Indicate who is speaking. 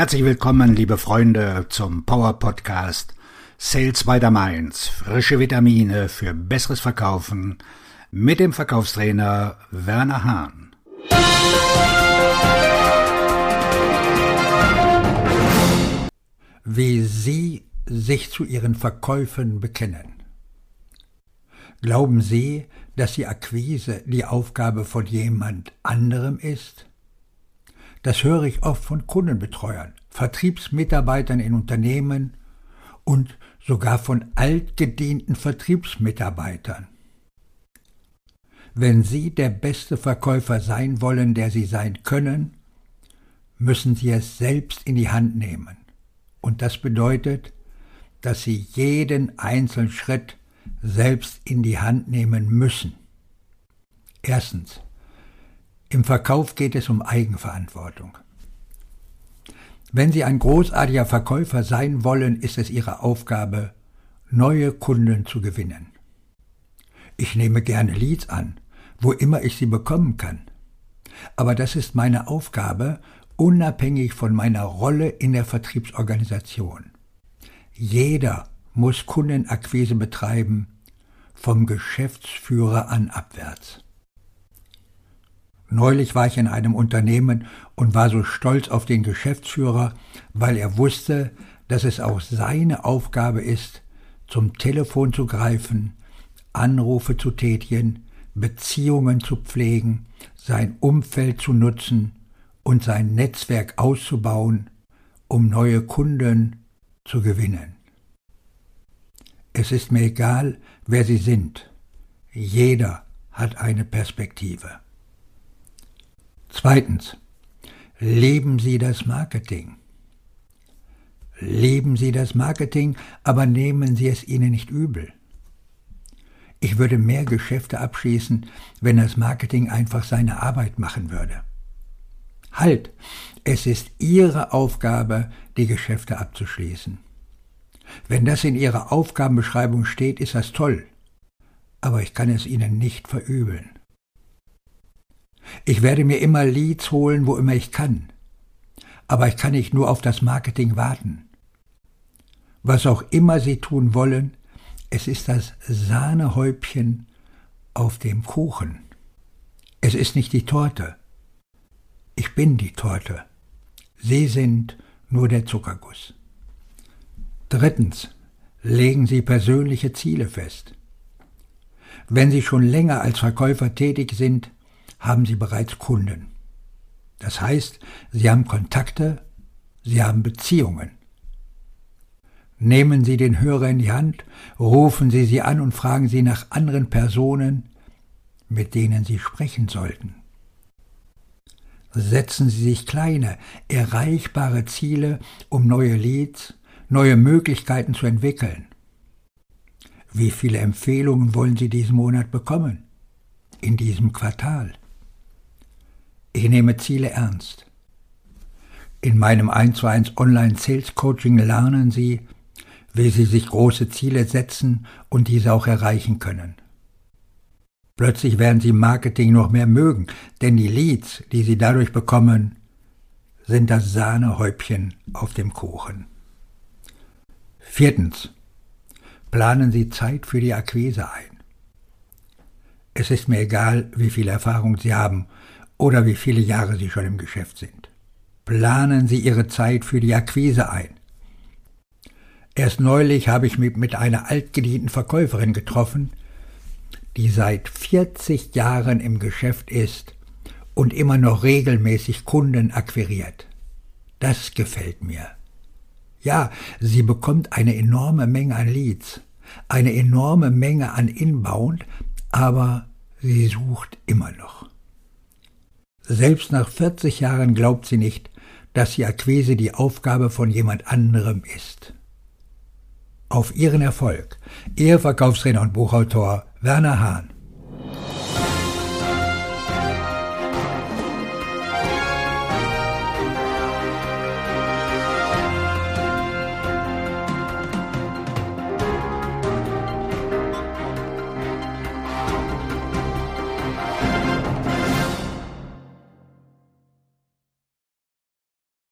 Speaker 1: Herzlich willkommen, liebe Freunde, zum Power Podcast Sales by the Mainz. Frische Vitamine für besseres Verkaufen mit dem Verkaufstrainer Werner Hahn.
Speaker 2: Wie Sie sich zu Ihren Verkäufen bekennen. Glauben Sie, dass die Akquise die Aufgabe von jemand anderem ist? Das höre ich oft von Kundenbetreuern, Vertriebsmitarbeitern in Unternehmen und sogar von altgedienten Vertriebsmitarbeitern. Wenn Sie der beste Verkäufer sein wollen, der Sie sein können, müssen Sie es selbst in die Hand nehmen. Und das bedeutet, dass Sie jeden einzelnen Schritt selbst in die Hand nehmen müssen. Erstens. Im Verkauf geht es um Eigenverantwortung. Wenn Sie ein großartiger Verkäufer sein wollen, ist es Ihre Aufgabe, neue Kunden zu gewinnen. Ich nehme gerne Leads an, wo immer ich sie bekommen kann. Aber das ist meine Aufgabe, unabhängig von meiner Rolle in der Vertriebsorganisation. Jeder muss Kundenakquise betreiben, vom Geschäftsführer an abwärts. Neulich war ich in einem Unternehmen und war so stolz auf den Geschäftsführer, weil er wusste, dass es auch seine Aufgabe ist, zum Telefon zu greifen, Anrufe zu tätigen, Beziehungen zu pflegen, sein Umfeld zu nutzen und sein Netzwerk auszubauen, um neue Kunden zu gewinnen. Es ist mir egal, wer Sie sind. Jeder hat eine Perspektive. Zweitens. Leben Sie das Marketing. Leben Sie das Marketing, aber nehmen Sie es Ihnen nicht übel. Ich würde mehr Geschäfte abschließen, wenn das Marketing einfach seine Arbeit machen würde. Halt, es ist Ihre Aufgabe, die Geschäfte abzuschließen. Wenn das in Ihrer Aufgabenbeschreibung steht, ist das toll, aber ich kann es Ihnen nicht verübeln. Ich werde mir immer Leads holen, wo immer ich kann, aber ich kann nicht nur auf das Marketing warten. Was auch immer Sie tun wollen, es ist das Sahnehäubchen auf dem Kuchen. Es ist nicht die Torte. Ich bin die Torte. Sie sind nur der Zuckerguss. Drittens. Legen Sie persönliche Ziele fest. Wenn Sie schon länger als Verkäufer tätig sind, haben Sie bereits Kunden. Das heißt, Sie haben Kontakte, Sie haben Beziehungen. Nehmen Sie den Hörer in die Hand, rufen Sie sie an und fragen Sie nach anderen Personen, mit denen Sie sprechen sollten. Setzen Sie sich kleine, erreichbare Ziele, um neue Leads, neue Möglichkeiten zu entwickeln. Wie viele Empfehlungen wollen Sie diesen Monat bekommen? In diesem Quartal? Ich nehme Ziele ernst. In meinem 1 zu 1 Online Sales Coaching lernen Sie, wie Sie sich große Ziele setzen und diese auch erreichen können. Plötzlich werden Sie Marketing noch mehr mögen, denn die Leads, die Sie dadurch bekommen, sind das Sahnehäubchen auf dem Kuchen. Viertens. Planen Sie Zeit für die Akquise ein. Es ist mir egal, wie viel Erfahrung Sie haben oder wie viele Jahre Sie schon im Geschäft sind. Planen Sie Ihre Zeit für die Akquise ein. Erst neulich habe ich mich mit einer altgedienten Verkäuferin getroffen, die seit 40 Jahren im Geschäft ist und immer noch regelmäßig Kunden akquiriert. Das gefällt mir. Ja, sie bekommt eine enorme Menge an Leads, eine enorme Menge an Inbound, aber sie sucht immer noch. Selbst nach 40 Jahren glaubt sie nicht, dass die Akquise die Aufgabe von jemand anderem ist. Auf ihren Erfolg, Ihr Verkaufstrainer und Buchautor Werner Hahn.